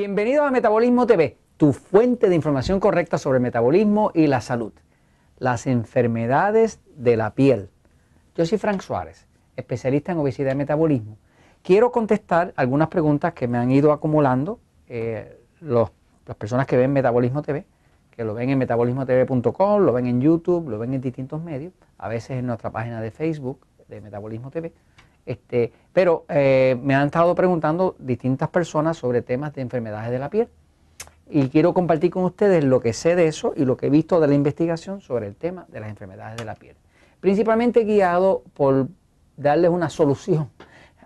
Bienvenidos a Metabolismo TV, tu fuente de información correcta sobre el metabolismo y la salud. Las enfermedades de la piel. Yo soy Frank Suárez, especialista en obesidad y metabolismo. Quiero contestar algunas preguntas que me han ido acumulando eh, las personas que ven Metabolismo TV, que lo ven en metabolismotv.com, lo ven en YouTube, lo ven en distintos medios, a veces en nuestra página de Facebook de Metabolismo TV. Este, pero eh, me han estado preguntando distintas personas sobre temas de enfermedades de la piel y quiero compartir con ustedes lo que sé de eso y lo que he visto de la investigación sobre el tema de las enfermedades de la piel. Principalmente guiado por darles una solución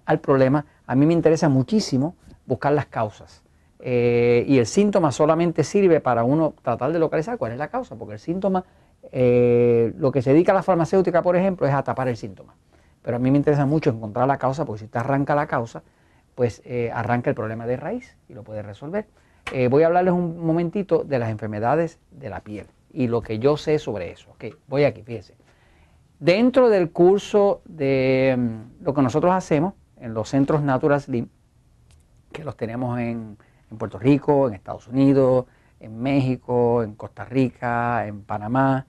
al problema. A mí me interesa muchísimo buscar las causas. Eh, y el síntoma solamente sirve para uno tratar de localizar cuál es la causa, porque el síntoma, eh, lo que se dedica a la farmacéutica, por ejemplo, es a tapar el síntoma. Pero a mí me interesa mucho encontrar la causa, porque si te arranca la causa, pues eh, arranca el problema de raíz y lo puedes resolver. Eh, voy a hablarles un momentito de las enfermedades de la piel y lo que yo sé sobre eso. Okay, voy aquí, fíjense. Dentro del curso de mm, lo que nosotros hacemos en los centros Natural Slim, que los tenemos en, Puerto Rico, en Estados Unidos, en México, en Costa Rica, en Panamá,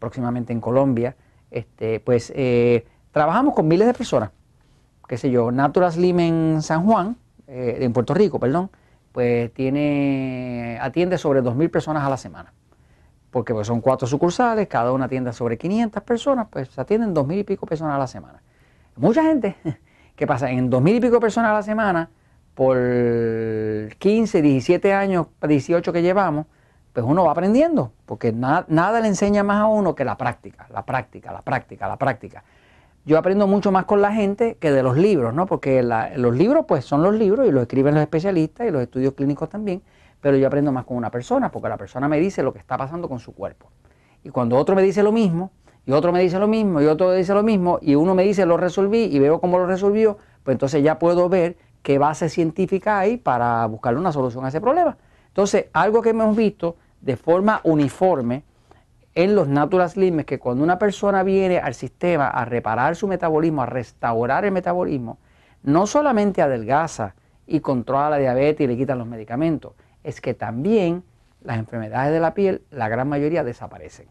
próximamente en Colombia, este, pues eh, Trabajamos con miles de personas, qué sé yo, Natural Slim en San Juan, eh, en Puerto Rico, perdón, pues tiene, atiende sobre 2.000 personas a la semana. Porque pues, son cuatro sucursales, cada una atiende sobre 500 personas, pues se atienden 2.000 y pico personas a la semana. Mucha gente, ¿qué pasa? En 2.000 y pico personas a la semana, por 15, 17 años, 18 que llevamos, pues uno va aprendiendo, porque nada le enseña más a uno que la práctica, la práctica, la práctica, la práctica yo aprendo mucho más con la gente que de los libros, ¿no? Porque los libros, pues, son los libros y los escriben los especialistas y los estudios clínicos también, pero yo aprendo más con una persona, porque la persona me dice lo que está pasando con su cuerpo. Y cuando otro me dice lo mismo, y otro me dice lo mismo, y otro me dice lo mismo, y uno me dice lo resolví y veo cómo lo resolvió, pues entonces ya puedo ver qué base científica hay para buscarle una solución a ese problema. Entonces, algo que hemos visto de forma uniforme, en los Natural Slim es que cuando una persona viene al sistema a reparar su metabolismo, a restaurar el metabolismo, no solamente adelgaza y controla la diabetes y le quitan los medicamentos, es que también las enfermedades de la piel, la gran mayoría desaparecen.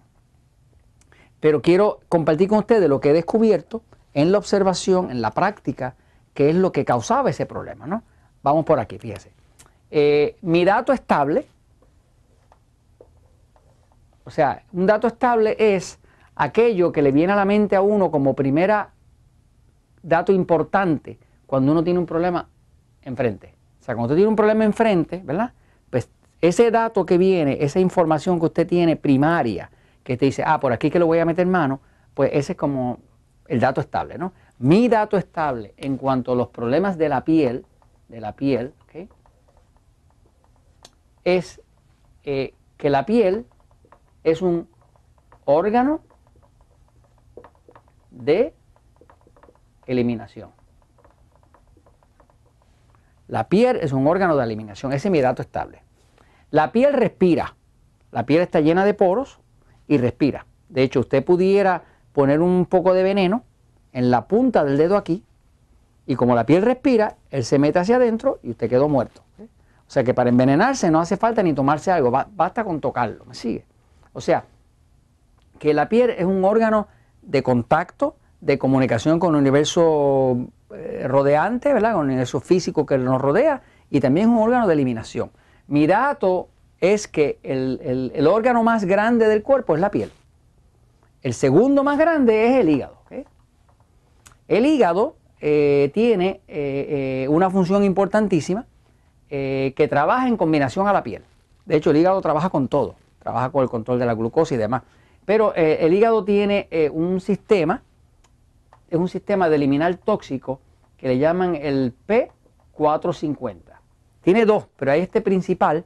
Pero quiero compartir con ustedes lo que he descubierto en la observación, en la práctica, que es lo que causaba ese problema. ¿no? Vamos por aquí, fíjese. Eh, mi dato estable o sea, un dato estable es aquello que le viene a la mente a uno como primera dato importante cuando uno tiene un problema enfrente. O sea, cuando usted tiene un problema enfrente, ¿verdad? Pues ese dato que viene, esa información que usted tiene primaria, que te dice, ah, por aquí que lo voy a meter mano, pues ese es como el dato estable, ¿no? Mi dato estable en cuanto a los problemas de la piel, de la piel, ¿okay? es eh, que la piel es un órgano de eliminación. La piel es un órgano de eliminación, ese es mi estable. La piel respira, la piel está llena de poros y respira. De hecho, usted pudiera poner un poco de veneno en la punta del dedo aquí y como la piel respira, él se mete hacia adentro y usted quedó muerto. O sea que para envenenarse no hace falta ni tomarse algo, basta con tocarlo, ¿me sigue? O sea, que la piel es un órgano de contacto, de comunicación con el universo eh, rodeante, ¿verdad? con el universo físico que nos rodea, y también es un órgano de eliminación. Mi dato es que el, órgano más grande del cuerpo es la piel. El segundo más grande es el hígado. El hígado eh, tiene eh, una función importantísima que trabaja en combinación a la piel. De hecho, el hígado trabaja con todo trabaja con el control de la glucosa y demás. Pero eh, el hígado tiene eh, un sistema, es un sistema de eliminar tóxico que le llaman el P450. Tiene dos, pero hay este principal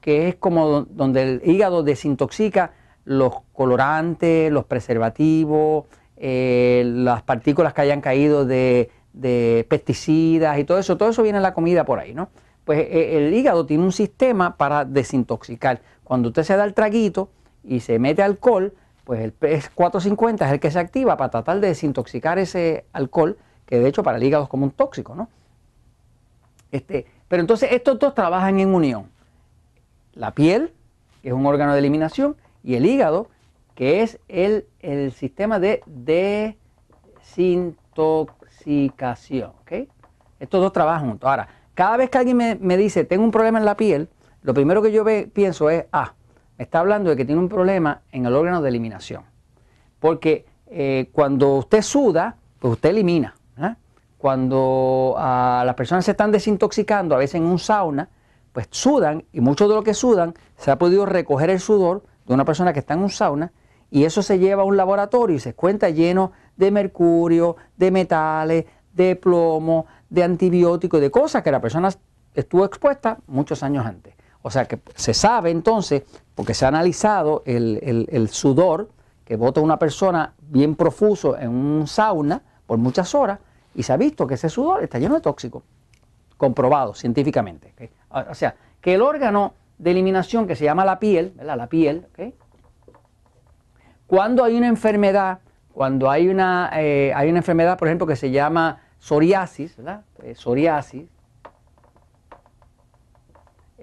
que es como donde el hígado desintoxica los colorantes, los preservativos, eh, las partículas que hayan caído de, de, pesticidas y todo eso, todo eso viene en la comida por ahí, ¿no? Pues el hígado tiene un sistema para desintoxicar. Cuando usted se da el traguito y se mete alcohol, pues el P450 es el que se activa para tratar de desintoxicar ese alcohol, que de hecho para el hígado es como un tóxico, ¿no? Este, Pero entonces estos dos trabajan en unión. La piel, que es un órgano de eliminación, y el hígado, que es el, sistema de desintoxicación. Estos dos trabajan juntos. Ahora, cada vez que alguien me, dice, tengo un problema en la piel, lo primero que yo pienso es, ah, me está hablando de que tiene un problema en el órgano de eliminación. Porque eh, cuando usted suda, pues usted elimina. ¿eh? Cuando ah, las personas se están desintoxicando, a veces en un sauna, pues sudan y mucho de lo que sudan se ha podido recoger el sudor de una persona que está en un sauna y eso se lleva a un laboratorio y se cuenta lleno de mercurio, de metales, de plomo, de antibióticos, de cosas que la persona estuvo expuesta muchos años antes. O sea que se sabe entonces, porque se ha analizado el, sudor que bota una persona bien profuso en un sauna por muchas horas y se ha visto que ese sudor está lleno de tóxicos, comprobado científicamente. O sea, que el órgano de eliminación que se llama la piel, ¿verdad? La piel, cuando hay una enfermedad, cuando hay una, eh, hay una enfermedad, por ejemplo, que se llama psoriasis, ¿verdad? Eh, psoriasis.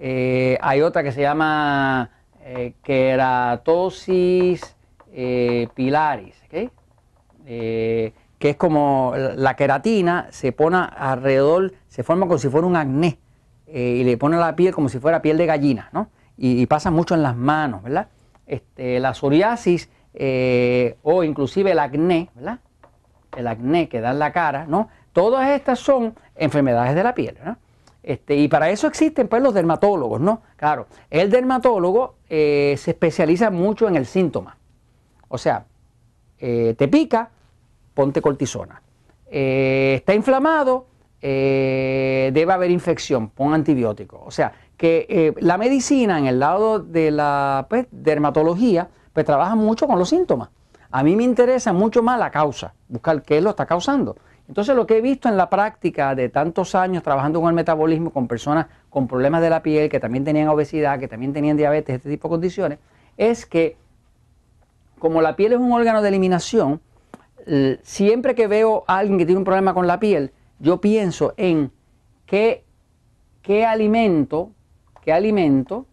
Eh, hay otra que se llama eh, keratosis pilaris, que es como la queratina se pone alrededor, se forma como si fuera un acné y le pone la piel como si fuera piel de gallina, ¿no? Y, pasa mucho en las manos, ¿verdad? Este, la psoriasis o inclusive el acné, ¿verdad? El acné que da en la cara, ¿no? Todas estas son enfermedades de la piel. ¿no? Este, y para eso existen pues, los dermatólogos, ¿no? Claro, el dermatólogo eh, se especializa mucho en el síntoma. O sea, eh, te pica, ponte cortisona. Eh, está inflamado, debe haber infección, pon antibiótico. O sea, que la medicina en el lado de la pues, dermatología, pues trabaja mucho con los síntomas. A mí me interesa mucho más la causa, buscar qué lo está causando. Entonces lo que he visto en la práctica de tantos años trabajando con el metabolismo, con personas con problemas de la piel, que también tenían obesidad, que también tenían diabetes, este tipo de condiciones, es que como la piel es un órgano de eliminación, siempre que veo a alguien que tiene un problema con la piel, yo pienso en qué, qué alimento, qué alimento,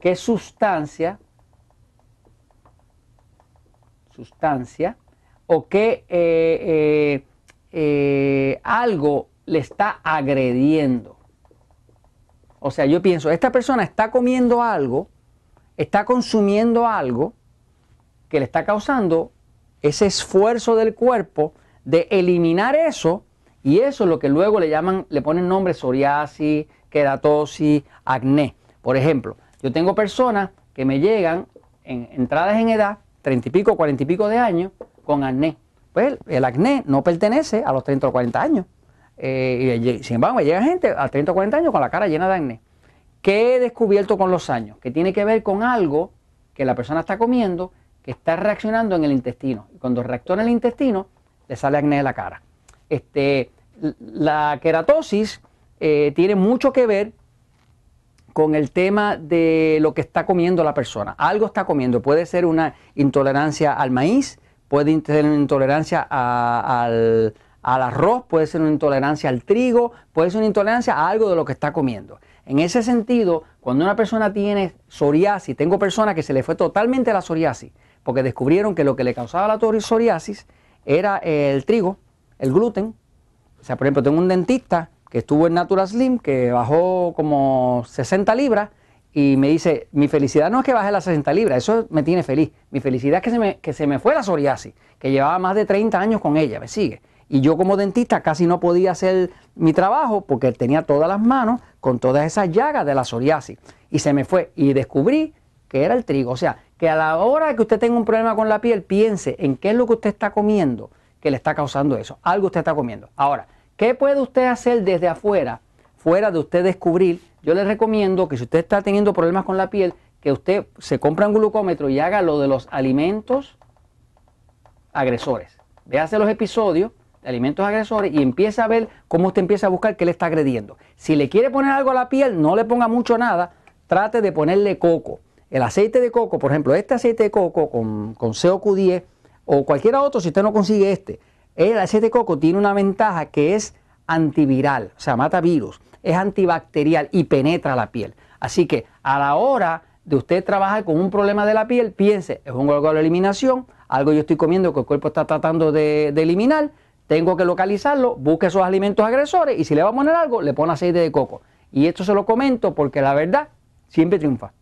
qué sustancia, sustancia, o que eh, eh, eh, algo le está agrediendo. O sea, yo pienso, esta persona está comiendo algo, está consumiendo algo que le está causando ese esfuerzo del cuerpo de eliminar eso y eso es lo que luego le llaman, le ponen nombre psoriasis, queratosis, acné. Por ejemplo, yo tengo personas que me llegan en entradas en edad, treinta y pico, cuarenta y pico de años, con acné. Pues el acné no pertenece a los 30 o 40 años. Eh, sin embargo, llega gente a 30 o 40 años con la cara llena de acné. ¿Qué he descubierto con los años? Que tiene que ver con algo que la persona está comiendo que está reaccionando en el intestino. Y cuando reacciona el intestino, le sale acné de la cara. Este, la queratosis eh, tiene mucho que ver con el tema de lo que está comiendo la persona. Algo está comiendo. Puede ser una intolerancia al maíz, puede tener una intolerancia al, arroz, puede ser una intolerancia al trigo, puede ser una intolerancia a algo de lo que está comiendo. En ese sentido, cuando una persona tiene psoriasis, tengo personas que se le fue totalmente la psoriasis, porque descubrieron que lo que le causaba la psoriasis era el trigo, el gluten. O sea, por ejemplo, tengo un dentista que estuvo en Natural Slim, que bajó como 60 libras y me dice, mi felicidad no es que baje las 60 libras, eso me tiene feliz. Mi felicidad es que se me, que se me fue la psoriasis, que llevaba más de 30 años con ella, me sigue. Y yo como dentista casi no podía hacer mi trabajo porque tenía todas las manos con todas esas llagas de la psoriasis. Y se me fue. Y descubrí que era el trigo. O sea, que a la hora que usted tenga un problema con la piel, piense en qué es lo que usted está comiendo que le está causando eso. Algo usted está comiendo. Ahora, ¿qué puede usted hacer desde afuera, fuera de usted descubrir yo les recomiendo que si usted está teniendo problemas con la piel, que usted se compre un glucómetro y haga lo de los alimentos agresores. Véase los episodios de alimentos agresores y empieza a ver cómo usted empieza a buscar qué le está agrediendo. Si le quiere poner algo a la piel, no le ponga mucho nada, trate de ponerle coco. El aceite de coco, por ejemplo, este aceite de coco con, con COQ10 o cualquier otro, si usted no consigue este, el aceite de coco tiene una ventaja que es antiviral, o sea, mata virus. Es antibacterial y penetra la piel. Así que a la hora de usted trabajar con un problema de la piel, piense, es un órgano de eliminación, algo yo estoy comiendo que el cuerpo está tratando de, de eliminar, tengo que localizarlo, busque esos alimentos agresores y si le va a poner algo, le pone aceite de coco. Y esto se lo comento porque la verdad siempre triunfa.